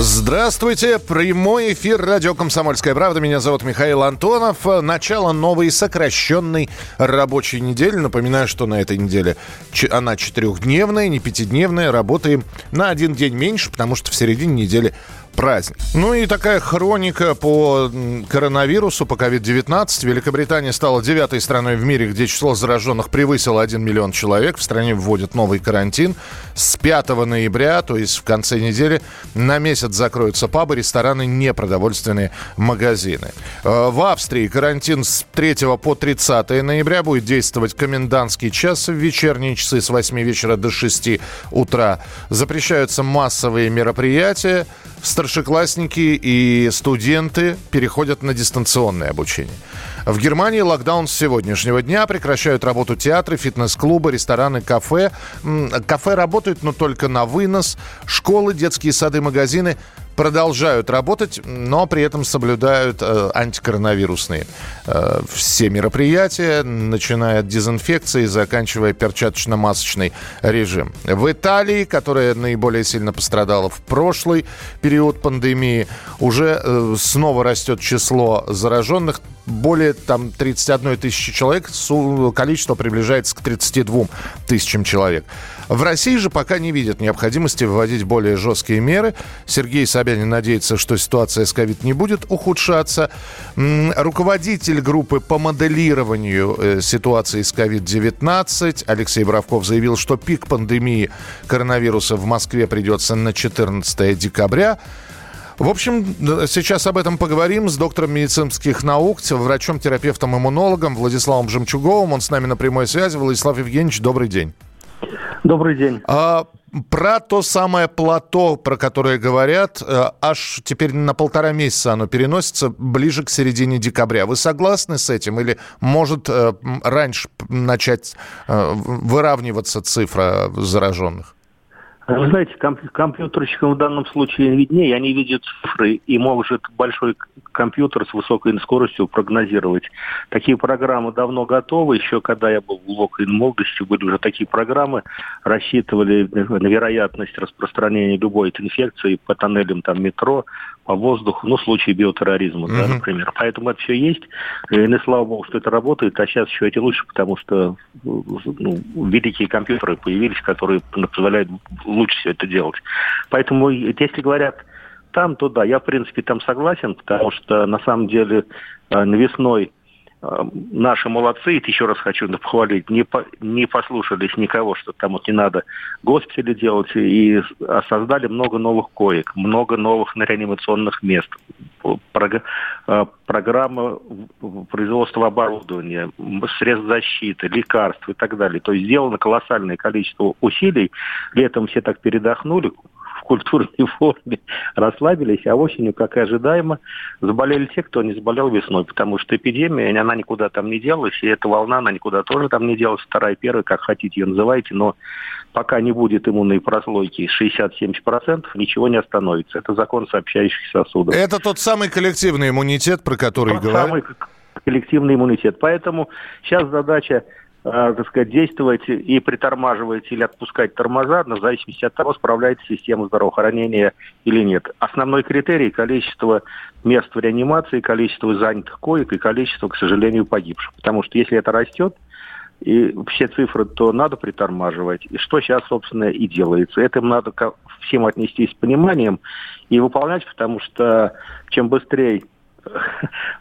Здравствуйте! Прямой эфир радио «Комсомольская правда». Меня зовут Михаил Антонов. Начало новой сокращенной рабочей недели. Напоминаю, что на этой неделе она четырехдневная, не пятидневная. Работаем на один день меньше, потому что в середине недели праздник. Ну и такая хроника по коронавирусу, по COVID-19. Великобритания стала девятой страной в мире, где число зараженных превысило 1 миллион человек. В стране вводят новый карантин. С 5 ноября, то есть в конце недели, на месяц закроются пабы, рестораны, непродовольственные магазины. Э, в Австрии карантин с 3 по 30 ноября будет действовать комендантский час в вечерние часы с 8 вечера до 6 утра. Запрещаются массовые мероприятия старшеклассники и студенты переходят на дистанционное обучение. В Германии локдаун с сегодняшнего дня. Прекращают работу театры, фитнес-клубы, рестораны, кафе. Кафе работают, но только на вынос. Школы, детские сады, магазины продолжают работать, но при этом соблюдают э, антикоронавирусные э, все мероприятия, начиная от дезинфекции, заканчивая перчаточно-масочный режим. В Италии, которая наиболее сильно пострадала в прошлый период пандемии, уже э, снова растет число зараженных более там 31 тысячи человек, количество приближается к 32 тысячам человек. В России же пока не видят необходимости вводить более жесткие меры. Сергей Собянин надеется, что ситуация с ковид не будет ухудшаться. Руководитель группы по моделированию э, ситуации с COVID-19 Алексей Бравков заявил, что пик пандемии коронавируса в Москве придется на 14 декабря. В общем, сейчас об этом поговорим с доктором медицинских наук, врачом-терапевтом-иммунологом Владиславом Жемчуговым. Он с нами на прямой связи. Владислав Евгеньевич, добрый день. Добрый день. А, про то самое плато, про которое говорят, э, аж теперь на полтора месяца оно переносится ближе к середине декабря. Вы согласны с этим или может э, раньше начать э, выравниваться цифра зараженных? Вы знаете, комп- компьютерщикам в данном случае виднее, они видят цифры и может большой компьютер с высокой скоростью прогнозировать. Такие программы давно готовы. Еще когда я был в глубокой молодости, были уже такие программы, рассчитывали вероятность распространения любой инфекции по тоннелям там, метро, по воздуху, ну, в случае биотерроризма, да, например. Поэтому это все есть. И, ну, слава богу, что это работает. А сейчас еще эти лучше, потому что ну, великие компьютеры появились, которые позволяют лучше все это делать. Поэтому, если говорят там, то да, я, в принципе, там согласен, потому что, на самом деле, э, весной э, наши молодцы, еще раз хочу похвалить, не, по, не послушались никого, что там вот не надо госпитали делать, и создали много новых коек, много новых реанимационных мест, э, программа производства оборудования, средств защиты, лекарств и так далее. То есть сделано колоссальное количество усилий, летом все так передохнули, культурной форме расслабились, а осенью, как и ожидаемо, заболели те, кто не заболел весной, потому что эпидемия, она никуда там не делась, и эта волна, она никуда тоже там не делась, вторая, первая, как хотите ее называйте, но пока не будет иммунной прослойки 60-70%, ничего не остановится. Это закон сообщающих сосудов. Это тот самый коллективный иммунитет, про который тот говорят? самый коллективный иммунитет. Поэтому сейчас задача так сказать, действовать и притормаживать или отпускать тормоза, в зависимости от того, справляется система здравоохранения или нет. Основной критерий – количество мест в реанимации, количество занятых коек и количество, к сожалению, погибших. Потому что если это растет, и все цифры, то надо притормаживать. И что сейчас, собственно, и делается. Этим надо всем отнестись с пониманием и выполнять, потому что чем быстрее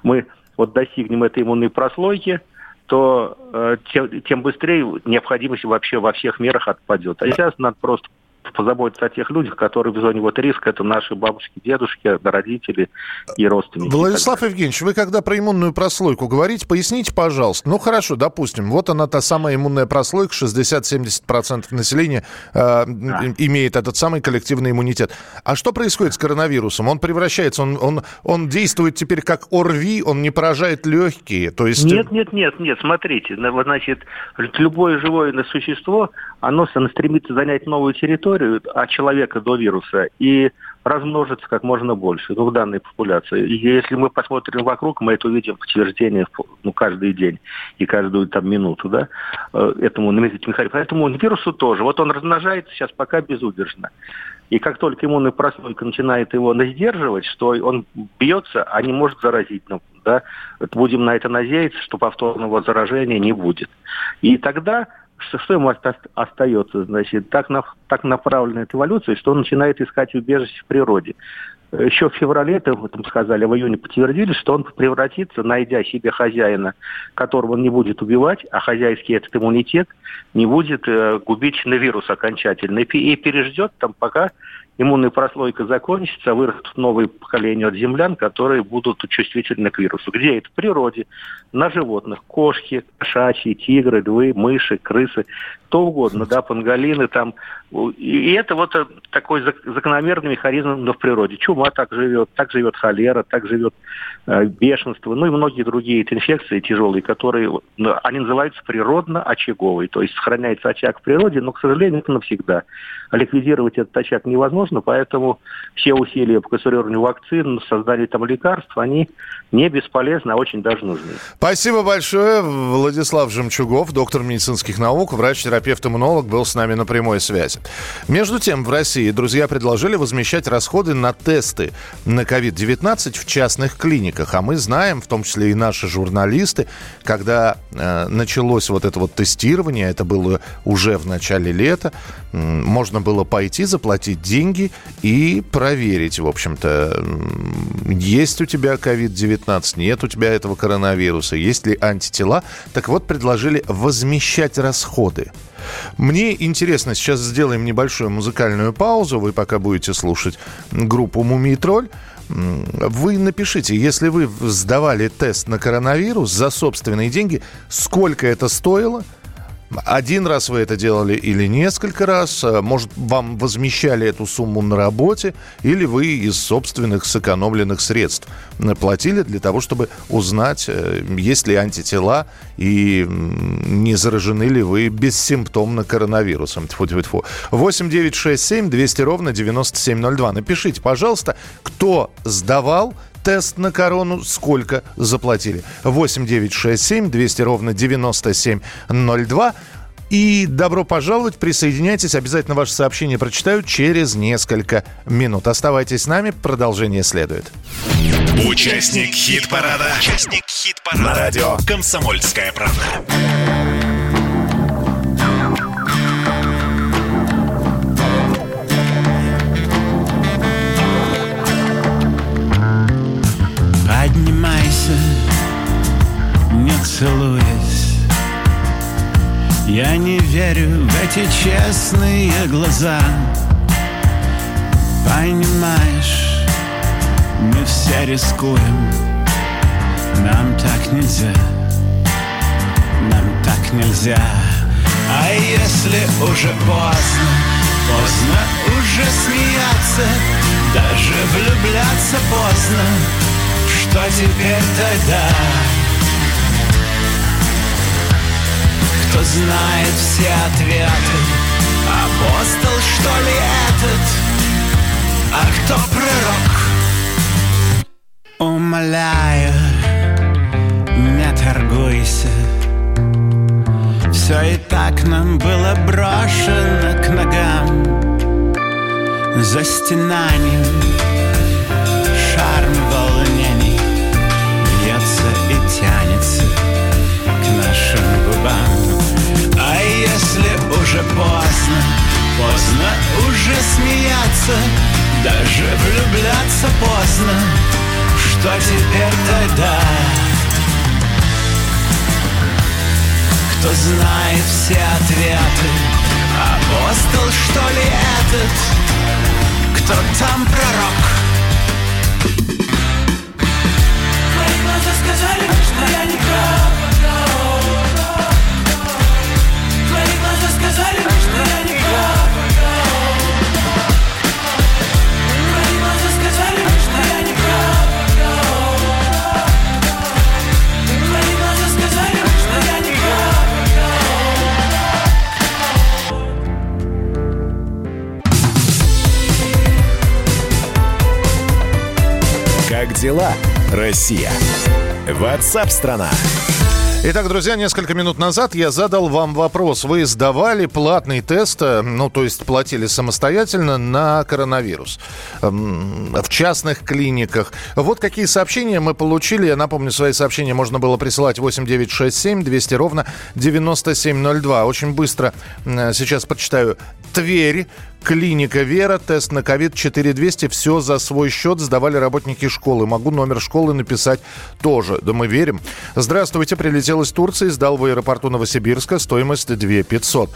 мы вот достигнем этой иммунной прослойки – то э, тем, тем быстрее необходимость вообще во всех мерах отпадет. А сейчас надо просто позаботиться о тех людях, которые в зоне вот риска. Это наши бабушки, дедушки, родители и родственники. Владислав Евгеньевич, вы когда про иммунную прослойку говорите, поясните, пожалуйста. Ну, хорошо, допустим, вот она та самая иммунная прослойка, 60-70% населения э, да. имеет этот самый коллективный иммунитет. А что происходит с коронавирусом? Он превращается, он, он, он действует теперь как ОРВИ, он не поражает легкие, то есть... Нет, нет, нет, нет, смотрите, значит, любое живое существо, оно, стремится занять новую территорию от человека до вируса и размножиться как можно больше в данной популяции. И если мы посмотрим вокруг, мы это увидим подтверждение ну, каждый день и каждую там минуту, да, э, этому механизму. Поэтому вирусу тоже. Вот он размножается сейчас пока безудержно. И как только иммунная прослойка начинает его сдерживать, что он бьется, а не может заразить. Ну, да? Будем на это надеяться, что повторного заражения не будет. И тогда что, что ему остается? Значит, так, на, так направлена эта эволюция, что он начинает искать убежище в природе. Еще в феврале, это там сказали, в июне подтвердили, что он превратится, найдя себе хозяина, которого он не будет убивать, а хозяйский этот иммунитет не будет э, губить на вирус окончательно. И, и переждет там, пока иммунная прослойка закончится, вырастут новые поколения землян, которые будут чувствительны к вирусу. Где это? В природе, на животных. Кошки, кошачьи, тигры, львы, мыши, крысы, кто угодно, да, панголины там. И это вот э, такой закономерный механизм в природе. Чума так живет, так живет холера, так живет э, бешенство, ну и многие другие инфекции тяжелые, которые, ну, они называются природно-очаговые, то есть сохраняется очаг в природе, но, к сожалению, это навсегда. А ликвидировать этот очаг невозможно, поэтому все усилия по конструированию вакцин, созданию там лекарств, они не бесполезны, а очень даже нужны. Спасибо большое. Владислав Жемчугов, доктор медицинских наук, врач-терапевт-иммунолог, был с нами на прямой связи. Между тем, в России друзья предложили возмещать расходы на тесты на COVID-19 в частных клиниках. А мы знаем, в том числе и наши журналисты, когда э, началось вот это вот тестирование, это было уже в начале лета, можно было пойти, заплатить деньги и проверить, в общем-то, есть у тебя COVID-19, нет у тебя этого коронавируса, есть ли антитела. Так вот, предложили возмещать расходы. Мне интересно, сейчас сделаем небольшую музыкальную паузу. Вы пока будете слушать группу «Мумий тролль». Вы напишите, если вы сдавали тест на коронавирус за собственные деньги, сколько это стоило – один раз вы это делали или несколько раз? Э, может, вам возмещали эту сумму на работе? Или вы из собственных сэкономленных средств платили для того, чтобы узнать, э, есть ли антитела и не заражены ли вы бессимптомно коронавирусом? Тьфу -тьфу -тьфу. 8 9 6 7 200 ровно 9702. Напишите, пожалуйста, кто сдавал тест на корону сколько заплатили? 8 9 6 7 200 ровно 9702. И добро пожаловать, присоединяйтесь. Обязательно ваше сообщение прочитаю через несколько минут. Оставайтесь с нами, продолжение следует. Участник хит-парада. Участник хит-парада. На радио «Комсомольская правда». Целуясь. Я не верю в эти честные глаза. Понимаешь, мы все рискуем. Нам так нельзя, нам так нельзя. А если уже поздно, поздно уже смеяться Даже влюбляться поздно Что теперь тогда? Кто знает все ответы Апостол, что ли, этот? А кто пророк? Умоляю, не торгуйся Все и так нам было брошено к ногам За стенанием шарм волнений Бьется и тянется к нашим губам если уже поздно Поздно уже смеяться Даже влюбляться поздно Что теперь тогда? Кто знает все ответы Апостол, что ли, этот? Кто там пророк? Твои глаза сказали, что я не прав Как дела, Россия? Ватсап-страна! Итак, друзья, несколько минут назад я задал вам вопрос. Вы сдавали платный тест, э, ну, то есть платили самостоятельно на коронавирус эм, в частных клиниках. Вот какие сообщения мы получили. Я напомню, свои сообщения можно было присылать 8967 200 ровно 9702. Очень быстро э, сейчас почитаю. Тверь. Клиника Вера, тест на ковид 4200, все за свой счет сдавали работники школы. Могу номер школы написать тоже. Да мы верим. Здравствуйте, прилетел из Турции, сдал в аэропорту Новосибирска, стоимость 2 500.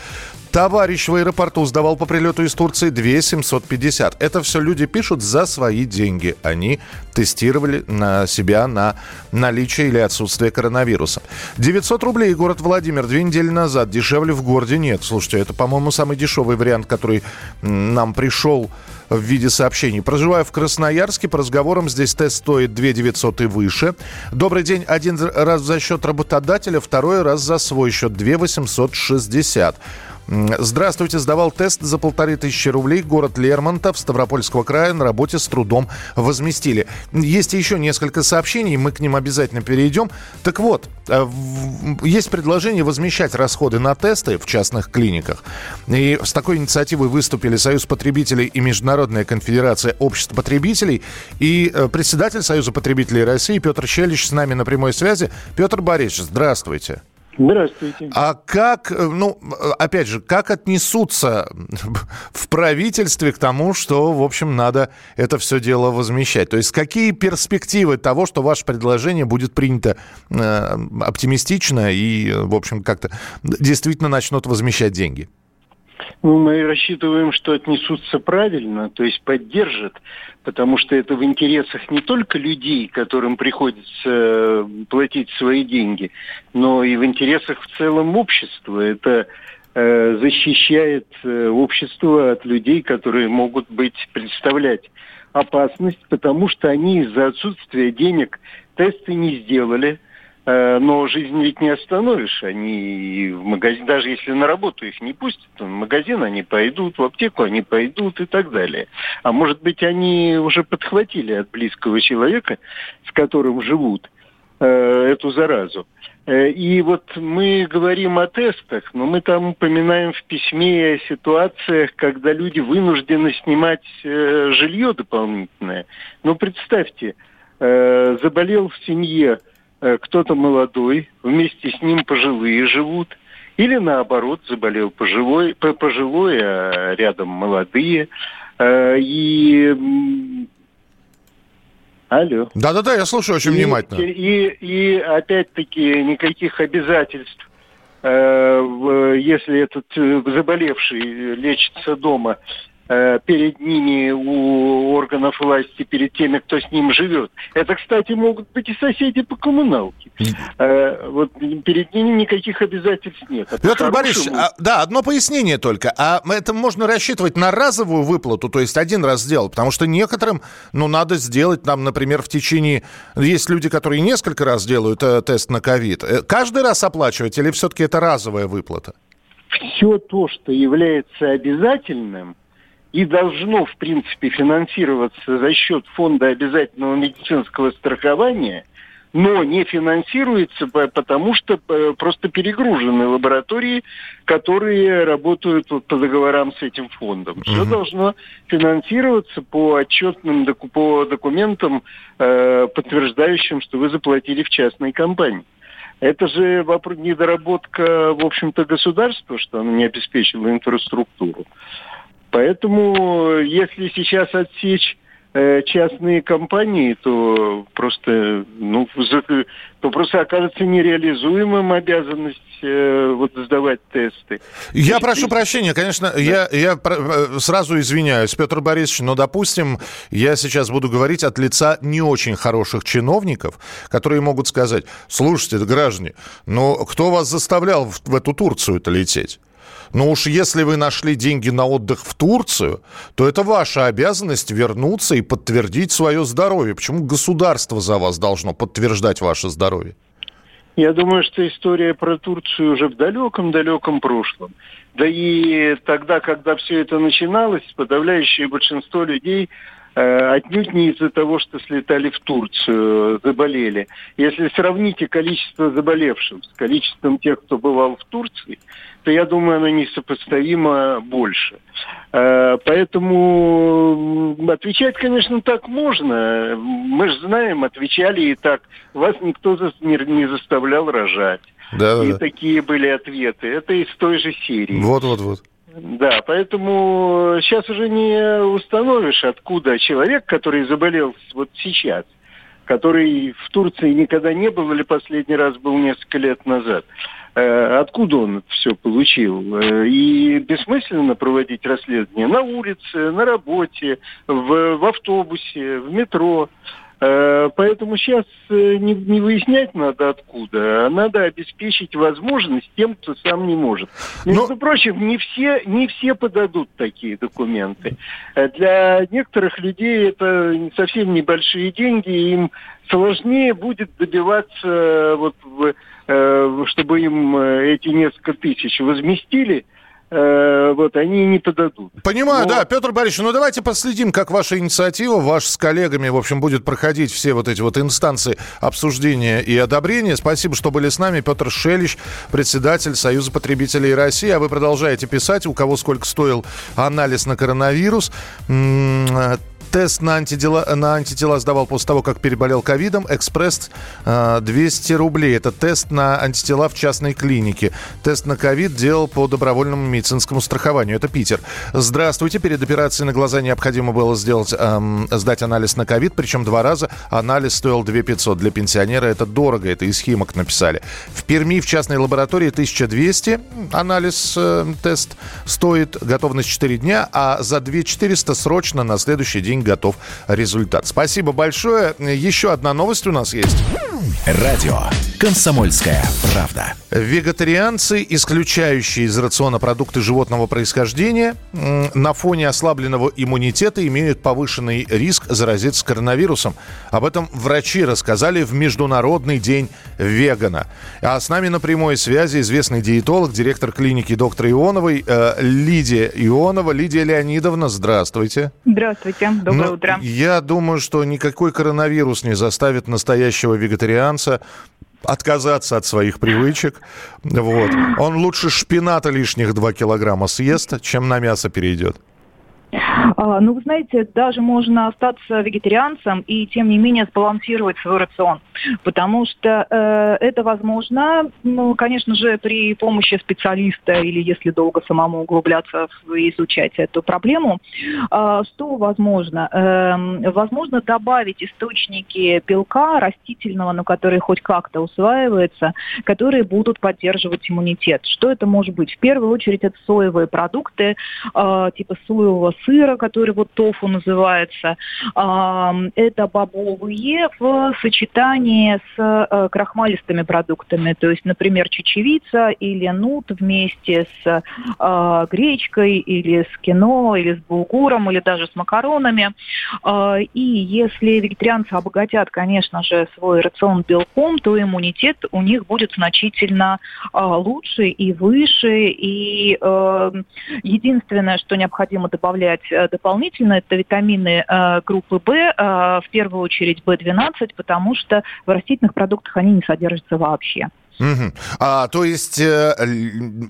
Товарищ в аэропорту сдавал по прилету из Турции 2 750. Это все люди пишут за свои деньги. Они тестировали на себя на наличие или отсутствие коронавируса. 900 рублей город Владимир две недели назад. Дешевле в городе нет. Слушайте, это, по-моему, самый дешевый вариант, который нам пришел в виде сообщений. Проживаю в Красноярске. По разговорам здесь тест стоит 2 900 и выше. Добрый день. Один раз за счет работодателя, второй раз за свой счет. 2 860. Здравствуйте, сдавал тест за полторы тысячи рублей. Город Лермонтов Ставропольского края на работе с трудом возместили. Есть еще несколько сообщений, мы к ним обязательно перейдем. Так вот, э, есть предложение возмещать расходы на тесты в частных клиниках. И с такой инициативой выступили Союз потребителей и Международная конфедерация обществ потребителей. И э, председатель Союза потребителей России Петр Щелич с нами на прямой связи. Петр Борисович, здравствуйте. Здравствуйте. А как, э, ну, опять же, как отнесутся в правительстве к тому, что, в общем, надо это все дело возмещать? То есть какие перспективы того, что ваше предложение будет принято э, оптимистично и, в общем, как-то действительно начнут возмещать деньги? Ну, мы рассчитываем, что отнесутся правильно, то есть поддержат, потому что это в интересах не только людей, которым приходится э, платить свои деньги, но и в интересах в целом общества. Это э, защищает э, общество от людей, которые могут быть представлять опасность, потому что они из-за отсутствия денег тесты не сделали – но жизнь ведь не остановишь. Они в магазин, даже если на работу их не пустят, в магазин они пойдут, в аптеку они пойдут и так далее. А может быть, они уже подхватили от близкого человека, с которым живут, э, эту заразу. Э, и вот мы говорим о тестах, но мы там упоминаем в письме о ситуациях, когда люди вынуждены снимать жилье дополнительное. Ну, представьте, заболел в семье Э, кто-то молодой, вместе с ним пожилые живут, или наоборот заболел пожилой, пожилой а рядом молодые. Э, и Алло. Да-да-да, я слушаю очень и, внимательно. И, и, и опять-таки никаких обязательств, э, если этот заболевший лечится дома, Э, перед ними у органов власти, перед теми, кто с ним живет. Это, кстати, могут быть и соседи по коммуналке. Э, вот перед ними никаких обязательств нет. А Петр Борисович, а, да, одно пояснение только. А это можно рассчитывать на разовую выплату, то есть один раз сделать? Потому что некоторым, ну, надо сделать, там, например, в течение... Есть люди, которые несколько раз делают э, тест на ковид. Э, каждый раз оплачивать или все-таки это разовая выплата? Все то, что является обязательным, и должно, в принципе, финансироваться за счет фонда обязательного медицинского страхования, но не финансируется, потому что э, просто перегружены лаборатории, которые работают вот по договорам с этим фондом. Все должно финансироваться по отчетным по документам, э, подтверждающим, что вы заплатили в частной компании. Это же вопрос недоработка, в общем-то, государства, что оно не обеспечило инфраструктуру. Поэтому, если сейчас отсечь э, частные компании, то просто, ну, то просто окажется нереализуемым обязанность э, вот сдавать тесты. Я есть, прошу прощения, конечно, да. я, я э, сразу извиняюсь, Петр Борисович, но, допустим, я сейчас буду говорить от лица не очень хороших чиновников, которые могут сказать, слушайте, граждане, но кто вас заставлял в, в эту Турцию-то лететь? Но уж если вы нашли деньги на отдых в Турцию, то это ваша обязанность вернуться и подтвердить свое здоровье. Почему государство за вас должно подтверждать ваше здоровье? Я думаю, что история про Турцию уже в далеком-далеком прошлом. Да и тогда, когда все это начиналось, подавляющее большинство людей Э, отнюдь не из-за того, что слетали в Турцию, заболели. Если сравните количество заболевших с количеством тех, кто бывал в Турции, то я думаю, оно несопоставимо больше. Э, поэтому отвечать, конечно, так можно. Мы же знаем, отвечали и так. Вас никто не заставлял рожать. Да, и да. такие были ответы. Это из той же серии. Вот, вот, вот. Да, поэтому сейчас уже не установишь, откуда человек, который заболел вот сейчас, который в Турции никогда не был или последний раз был несколько лет назад, э, откуда он все получил. Э, и бессмысленно проводить расследование на улице, на работе, в, в автобусе, в метро. Э, поэтому сейчас э, не, не выяснять надо откуда, а надо обеспечить возможность тем, кто сам не может. Между Но... Ну, прочим, не все, не все подадут такие документы. Э, для некоторых людей это совсем небольшие деньги, им сложнее будет добиваться, вот, чтобы им эти несколько тысяч возместили, вот они не подадут. Понимаю, Но... да, Петр Борисович, ну давайте последим, как ваша инициатива, ваш с коллегами, в общем, будет проходить все вот эти вот инстанции обсуждения и одобрения. Спасибо, что были с нами. Петр Шелищ, председатель Союза потребителей России. А вы продолжаете писать, у кого сколько стоил анализ на коронавирус. Тест на антитела, на антитела сдавал после того, как переболел ковидом. Экспресс 200 рублей. Это тест на антитела в частной клинике. Тест на ковид делал по добровольному медицинскому страхованию. Это Питер. Здравствуйте. Перед операцией на глаза необходимо было сделать, эм, сдать анализ на ковид, причем два раза. Анализ стоил 2 500. Для пенсионера это дорого. Это из Химок написали. В Перми в частной лаборатории 1200 анализ, э, тест стоит. Готовность 4 дня. А за 2 400 срочно на следующий день день готов результат. Спасибо большое. Еще одна новость у нас есть. Радио «Комсомольская правда». Вегетарианцы, исключающие из рациона продукты животного происхождения, на фоне ослабленного иммунитета имеют повышенный риск заразиться коронавирусом. Об этом врачи рассказали в Международный день вегана. А с нами на прямой связи известный диетолог, директор клиники доктора Ионовой э, Лидия Ионова. Лидия Леонидовна, здравствуйте. Здравствуйте, доброе Но утро. Я думаю, что никакой коронавирус не заставит настоящего вегетарианца отказаться от своих привычек. Вот. Он лучше шпината лишних 2 килограмма съест, чем на мясо перейдет. А, ну, вы знаете, даже можно остаться вегетарианцем и, тем не менее, сбалансировать свой рацион. Потому что э, это возможно, ну, конечно же, при помощи специалиста или если долго самому углубляться и изучать эту проблему. Э, что возможно? Э, возможно добавить источники белка растительного, но который хоть как-то усваивается, которые будут поддерживать иммунитет. Что это может быть? В первую очередь это соевые продукты, э, типа соевого сыра, который вот тофу называется. Это бобовые в сочетании с э, крахмалистыми продуктами. То есть, например, чечевица или нут вместе с э, гречкой или с кино, или с булгуром, или даже с макаронами. А, и если вегетарианцы обогатят, конечно же, свой рацион белком, то иммунитет у них будет значительно а, лучше и выше. И э, единственное, что необходимо добавлять дополнительно, это витамины э, группы В, э, в первую очередь В12, потому что в растительных продуктах они не содержатся вообще. Мгм. А, то есть э,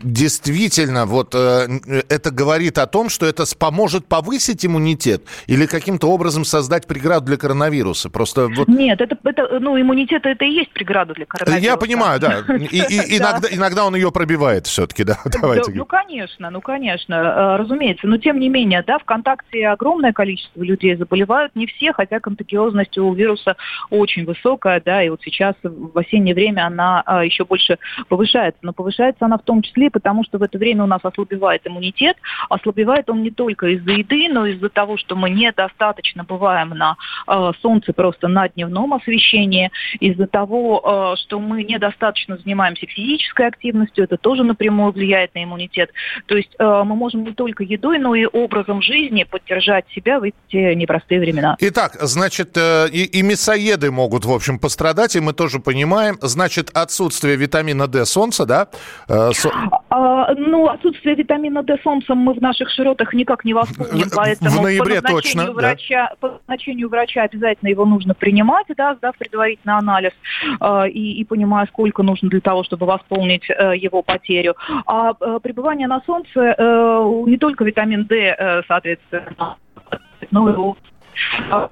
действительно вот э, это говорит о том, что это поможет повысить иммунитет или каким-то образом создать преграду для коронавируса. Просто вот Нет, это, это, ну, иммунитет это и есть преграда для коронавируса. я понимаю, да. И, и- Да. иногда, иногда он ее пробивает все-таки, да. Давайте. Да, ну, конечно, ну, конечно, э, разумеется. Но, тем не менее, да, ВКонтакте огромное количество людей заболевают, не все, хотя контагиозность у вируса очень высокая, да, и вот сейчас в осеннее время она а, еще больше повышается. Но повышается она в том числе потому, что в это время у нас ослабевает иммунитет. Ослабевает он не только из-за еды, но из-за того, что мы недостаточно бываем на э, солнце просто на дневном освещении, из-за того, э, что мы недостаточно занимаемся физической активностью, это тоже напрямую влияет на иммунитет. То есть э, мы можем не только едой, но и образом жизни поддержать себя в эти непростые времена. Итак, значит, э, и, и мясоеды могут, в общем, пострадать, и мы тоже понимаем. Значит, отсутствие витамина D солнца, да? Э, со- А, ну, отсутствие витамина D солнцем мы в наших широтах никак не восполним, поэтому в ноябре по назначению точно, да. врача, по назначению врача обязательно его нужно принимать, да, сдав предварительный анализ э, и, и понимая, сколько нужно для того, чтобы восполнить э, его потерю. А э, пребывание на солнце э, не только витамин D, э, соответственно, но и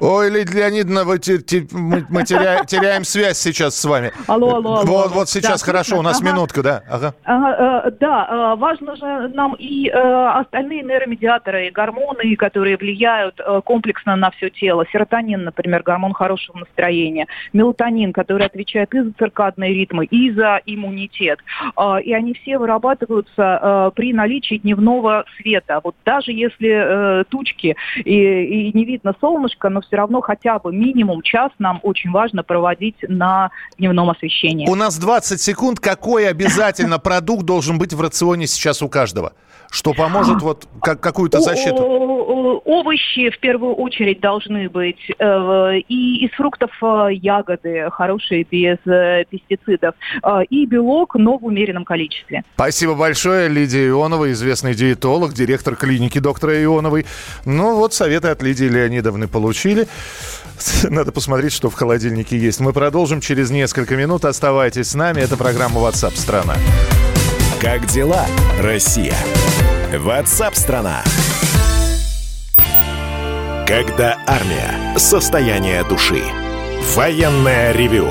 Ой, Лидия Леонидовна, мы, мы теряем, связь сейчас с вами. Алло, алло, алло. Вот, вот сейчас Да, хорошо, у нас? Ага. минутка, да. Ага. Ага, э, Да, э, важно же нам и э, остальные нейромедиаторы, и гормоны, которые влияют комплексно на все тело. Серотонин, например, гормон хорошего настроения. Мелатонин, который отвечает и за циркадные ритмы, и за иммунитет. И они все вырабатываются при наличии дневного света. Вот даже если тучки и, и не видно солнышко, но все равно хотя бы минимум час нам очень важно проводить на дневном освещении. У нас 20 секунд. Какой обязательно продукт должен быть в рационе сейчас у каждого? Что поможет вот как, какую-то защиту? Овощи в первую очередь должны быть. э, И из фруктов э, ягоды, хорошие, без э, пестицидов. И белок, но в умеренном количестве. Спасибо большое, Лидия Ионова, известный диетолог, директор клиники доктора Ионовой. Ну вот советы от Лидии Леонидовны получили. Надо посмотреть, что в холодильнике есть. Мы продолжим через несколько минут. Оставайтесь с нами. Это программа WhatsApp страна. Как дела, Россия? Ватсап-страна! Когда армия. Состояние души. Военное ревю.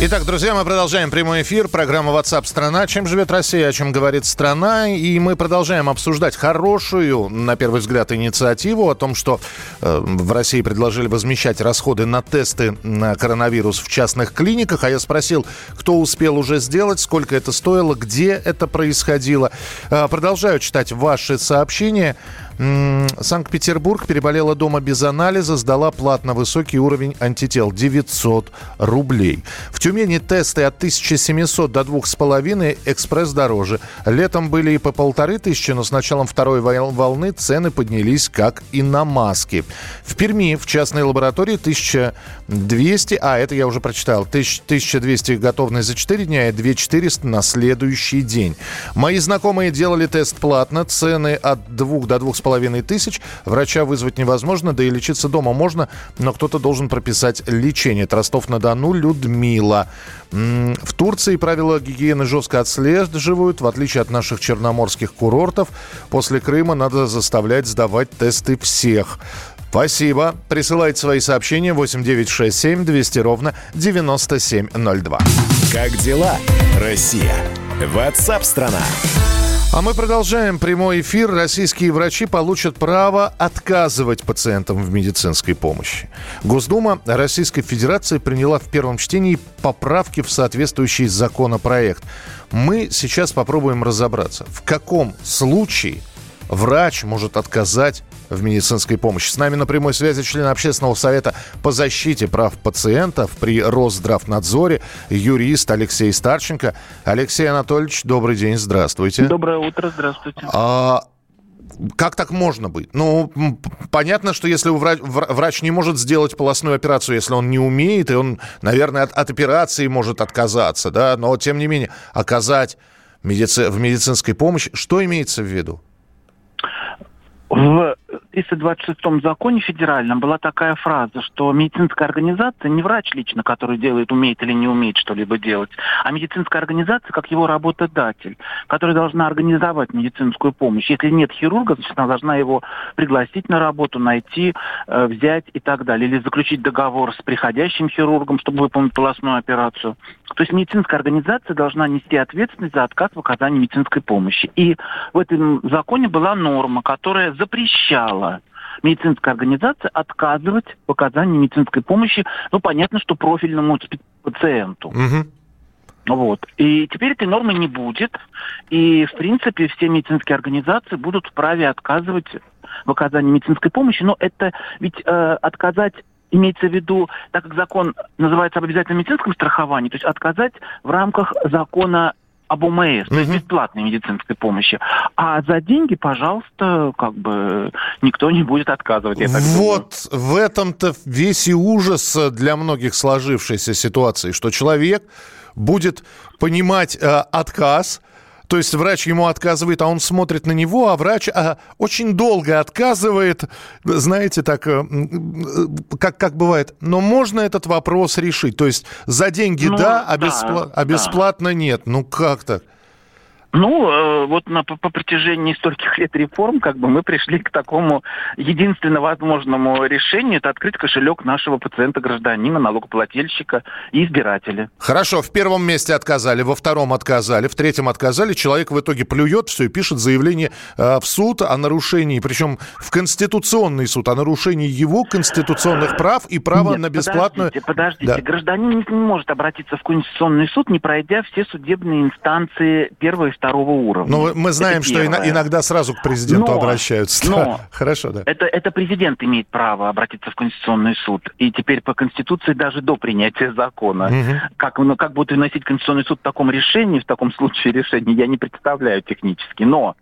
Итак, друзья, мы продолжаем прямой эфир. Программа WhatsApp страна. Чем живет Россия, о чем говорит страна. И мы продолжаем обсуждать хорошую, на первый взгляд, инициативу о том, что э, в России предложили возмещать расходы на тесты на коронавирус в частных клиниках. А я спросил, кто успел уже сделать, сколько это стоило, где это происходило. Э, продолжаю читать ваши сообщения. Санкт-Петербург переболела дома без анализа, сдала платно высокий уровень антител 900 рублей. В Тюмени тесты от 1700 до 2500, экспресс дороже. Летом были и по полторы тысячи, но с началом второй вол- волны цены поднялись как и на маски. В Перми в частной лаборатории 1200, а это я уже прочитал, 1000 1200 готовность за 4 дня и 2400 на следующий день. Мои знакомые делали тест платно, цены от 2 до 2500 тысяч. Врача вызвать невозможно, да и лечиться дома можно, но кто-то должен прописать лечение. Ростов-на-Дону, Людмила. В Турции правила гигиены жестко отслеживают, в отличие от наших черноморских курортов. После Крыма надо заставлять сдавать тесты всех. Спасибо. Присылайте свои сообщения 8967 200 ровно 9702. Как дела, Россия? Ватсап-страна! А мы продолжаем прямой эфир. Российские врачи получат право отказывать пациентам в медицинской помощи. Госдума Российской Федерации приняла в первом чтении поправки в соответствующий законопроект. Мы сейчас попробуем разобраться, в каком случае врач может отказать в медицинской помощи. С нами на прямой связи член Общественного совета по защите прав пациентов при Росздравнадзоре, юрист Алексей Старченко. Алексей Анатольевич, добрый день, здравствуйте. Доброе утро, здравствуйте. А, как так можно быть? Ну, понятно, что если врач, врач не может сделать полостную операцию, если он не умеет, и он, наверное, от, от операции может отказаться, да, но тем не менее оказать медици, в медицинской помощи, что имеется в виду? В 326 законе федеральном была такая фраза, что медицинская организация не врач лично, который делает, умеет или не умеет что-либо делать, а медицинская организация как его работодатель, которая должна организовать медицинскую помощь. Если нет хирурга, значит, она должна его пригласить на работу, найти, э, взять и так далее. Или заключить договор с приходящим хирургом, чтобы выполнить полостную операцию. То есть медицинская организация должна нести ответственность за отказ в оказании медицинской помощи. И в этом законе была норма, которая запрещала медицинской организации отказывать в оказании медицинской помощи, ну, понятно, что профильному пациенту. Угу. Вот. И теперь этой нормы не будет. И, в принципе, все медицинские организации будут вправе отказывать в оказании медицинской помощи. Но это ведь э, отказать имеется в виду, так как закон называется об обязательном медицинском страховании, то есть отказать в рамках закона об ОМС, то есть бесплатной медицинской помощи. А за деньги, пожалуйста, как бы никто не будет отказывать. Я так вот думаю. в этом-то весь и ужас для многих сложившейся ситуации, что человек будет понимать э, отказ, то есть врач ему отказывает, а он смотрит на него, а врач а, очень долго отказывает, знаете, так, э, как, как бывает. Но можно этот вопрос решить? То есть за деньги ну, да, а, беспла- да, а бесплатно нет. Ну как так? Ну, э, вот на, по, по протяжении стольких лет реформ, как бы мы пришли к такому единственно возможному решению, это открыть кошелек нашего пациента-гражданина, налогоплательщика и избирателя. Хорошо, в первом месте отказали, во втором отказали, в третьем отказали. Человек в итоге плюет все и пишет заявление э, в суд о нарушении, причем в Конституционный суд, о нарушении его конституционных прав и права Нет, на бесплатную... Подождите, подождите. Да. гражданин не, может обратиться в Конституционный суд, не пройдя все судебные инстанции первого и второго уровня. Но ну, мы знаем, что иногда сразу к президенту но, обращаются. Но да. Хорошо, да. Это, это президент имеет право обратиться в Конституционный суд. И теперь по Конституции даже до принятия закона. Угу. Как, ну, как будет выносить Конституционный суд в таком решении, в таком случае решения, я не представляю технически. Но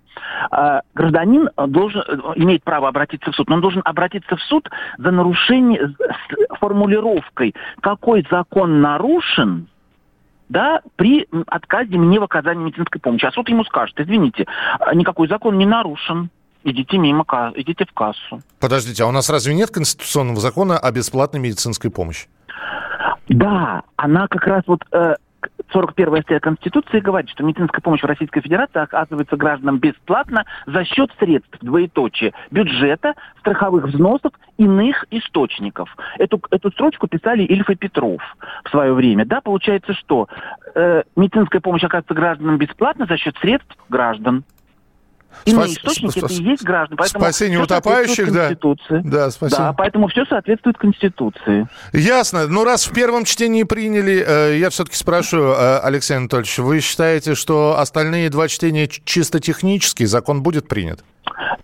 э, гражданин должен, имеет право обратиться в суд, но он должен обратиться в суд за нарушение с формулировкой, какой закон нарушен, да, при отказе мне в оказании медицинской помощи. А суд ему скажет, извините, а, никакой закон не нарушен. Идите мимо, идите в кассу. Подождите, а у нас разве нет конституционного закона о бесплатной медицинской помощи? Да, она как раз вот э, 41 статья Конституции говорит, что медицинская помощь в Российской Федерации оказывается гражданам бесплатно за счет средств, двоеточие, бюджета, страховых взносов, иных источников. Эту, эту строчку писали Ильф и Петров в свое время. Да, получается, что э, медицинская помощь оказывается гражданам бесплатно за счет средств граждан. Иные Спас... источники Спас... это и есть граждане. Поэтому Спасение утопающих, да. Да, спасибо. Да, поэтому все соответствует Конституции. Ясно. Ну, раз в первом чтении приняли, э, я все-таки спрашиваю, э, Алексей Анатольевич, вы считаете, что остальные два чтения чисто технические, закон будет принят?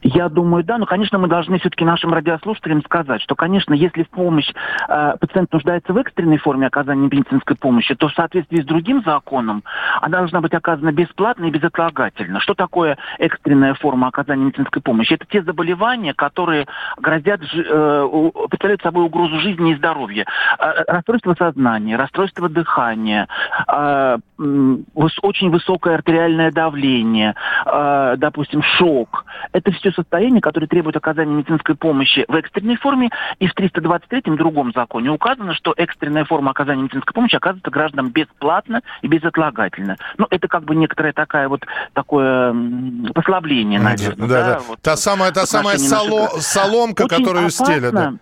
Я думаю, да, но, конечно, мы должны все-таки нашим радиослушателям сказать, что, конечно, если в помощь э, пациент нуждается в экстренной форме оказания медицинской помощи, то в соответствии с другим законом она должна быть оказана бесплатно и безотлагательно. Что такое экстренная форма оказания медицинской помощи? Это те заболевания, которые грозят, э, представляют собой угрозу жизни и здоровья. Э, расстройство сознания, расстройство дыхания, э, очень высокое артериальное давление, э, допустим, шок. Это все состояния, которые требуют оказания медицинской помощи в экстренной форме. И в 323-м другом законе указано, что экстренная форма оказания медицинской помощи оказывается гражданам бесплатно и безотлагательно. Ну, это как бы некоторая такая вот такое послабление, наверное. Да, да. да. Вот, та самая, та самая соло, соломка, которую опасно, стелят. Да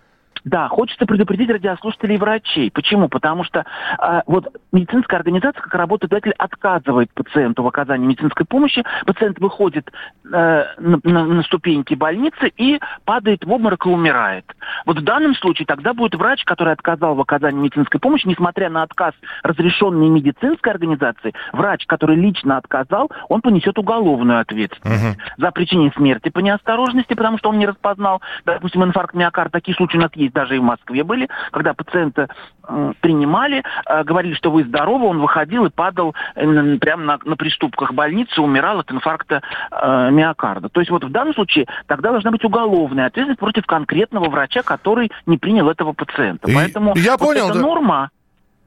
Да, хочется предупредить радиослушателей и врачей. Почему? Потому что э, вот медицинская организация, как работодатель, отказывает пациенту в оказании медицинской помощи. Пациент выходит э, на, на, на ступеньки больницы и падает в обморок и умирает. Вот в данном случае тогда будет врач, который отказал в оказании медицинской помощи, несмотря на отказ разрешенной медицинской организации, врач, который лично отказал, он понесет уголовную ответственность угу. за причинение смерти по неосторожности, потому что он не распознал, допустим, инфаркт миокарда. Такие случаи у нас есть даже и в Москве были, когда пациента принимали, э, говорили, что вы здоровы, он выходил и падал э, прямо на, на приступках больницы, умирал от инфаркта э, миокарда. То есть вот в данном случае тогда должна быть уголовная ответственность против конкретного врача, который не принял этого пациента. И Поэтому я вот понял, эта да. норма,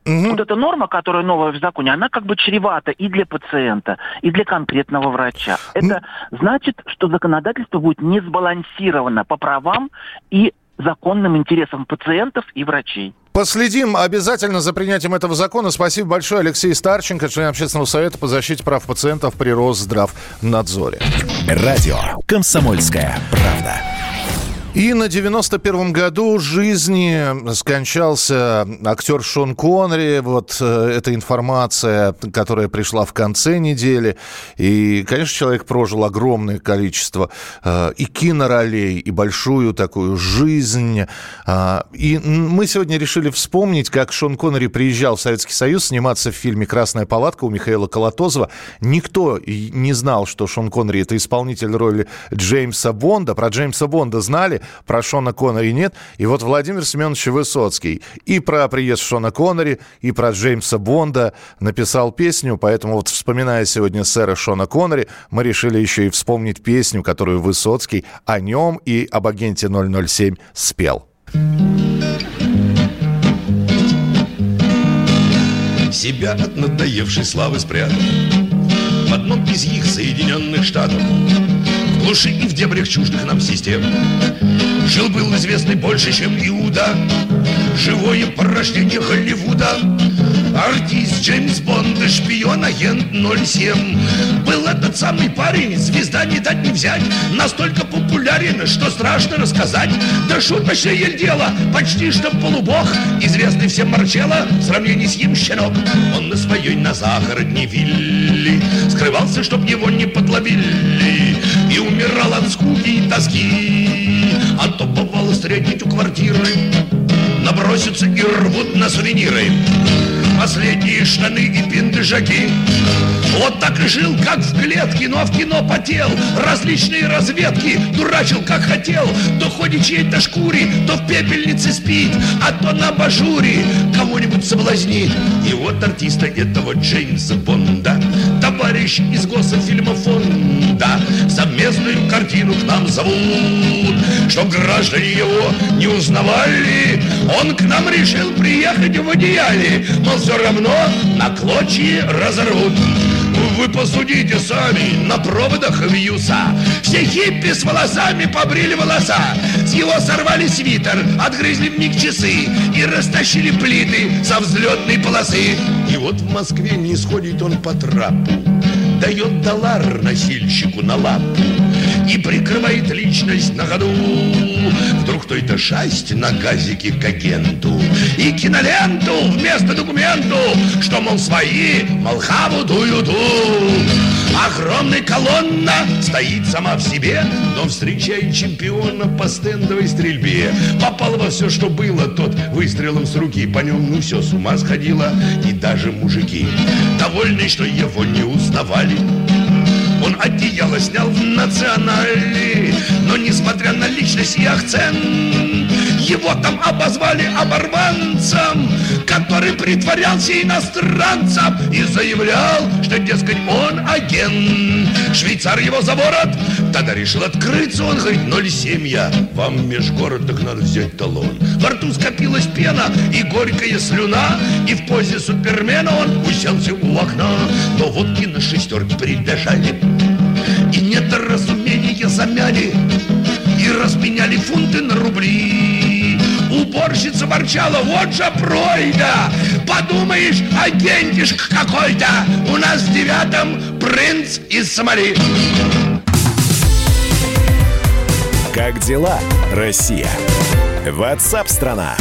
Мгм. вот эта норма, которая новая в законе, она как бы чревата и для пациента, и для конкретного врача. Это значит, что законодательство будет не сбалансировано по правам и законным интересам пациентов и врачей. Последим обязательно за принятием этого закона. Спасибо большое, Алексей Старченко, член общественного совета по защите прав пациентов при Росздравнадзоре. Радио «Комсомольская правда». И на 91-м году жизни скончался актер Шон Коннери. Вот э, эта информация, которая пришла в конце недели. И, конечно, человек прожил огромное количество э, и киноролей, и большую такую жизнь. А, и мы сегодня решили вспомнить, как Шон Коннери приезжал в Советский Союз сниматься в фильме «Красная палатка» у Михаила Колотозова. Никто не знал, что Шон Коннери – это исполнитель роли Джеймса Бонда. Про Джеймса Бонда знали, про Шона Коннери нет. И вот Владимир Семенович Высоцкий и про приезд Шона Коннери, и про Джеймса Бонда написал песню. Поэтому вот вспоминая сегодня сэра Шона Коннери, мы решили еще и вспомнить песню, которую Высоцкий о нем и об агенте 007 спел. Себя от надоевшей славы спрятал В одном из их Соединенных Штатов Глуши и в дебрях чуждых нам систем Жил-был известный больше, чем Иуда. Живое порождение Голливуда. Артист Джеймс Бонд, и шпион, агент 07 Был этот самый парень, звезда не дать не взять. Настолько популярен, что страшно рассказать. Да шуточное дело, почти что полубог. Известный всем Марчелло, в сравнении с ним щенок. Он на своей на загородней вилле Скрывался, чтоб его не подловили. И умирал от скуки и тоски А то бывало встретить у квартиры. Набросятся и рвут на сувениры. Последние штаны и пиндежаки Вот так и жил, как в клетке, но в кино потел. Различные разведки дурачил, как хотел. То ходит чьей-то шкуре, то в пепельнице спит. А то на бажуре кого-нибудь соблазнит. И вот артиста этого Джеймса Бонда Товарищ из госфильма фонда Совместную картину к нам зовут. Чтоб граждане его не узнавали Он к нам решил приехать в одеяле Но все равно на клочья разорвут вы посудите сами, на проводах вьюса. Все хиппи с волосами побрили волоса. С его сорвали свитер, отгрызли в миг часы И растащили плиты со взлетной полосы. И вот в Москве не сходит он по трапу Дает доллар носильщику на лапу И прикрывает личность на ходу Вдруг кто-то шасть на газике к агенту И киноленту вместо документу Что, мол, свои, мол, хаву дуют Огромная колонна стоит сама в себе Но встречает чемпиона по стендовой стрельбе. Попал во все, что было Тот выстрелом с руки По нем ну все с ума сходило И даже мужики Довольны, что его не узнавали он одеяло снял в национале Но несмотря на личность и акцент Его там обозвали оборванцем Который притворялся иностранцем И заявлял, что, дескать, он агент. Швейцар его за ворот Тогда решил открыться Он говорит, 0,7 я Вам межгород так надо взять талон Во рту скопилась пена и горькая слюна И в позе супермена он уселся у окна. Но водки на шестерке прибежали И недоразумения замяли И разменяли фунты на рубли Уборщица ворчала, вот же пройда Подумаешь, агентишка какой-то У нас в девятом принц из Сомали Как дела, Россия? WhatsApp страна.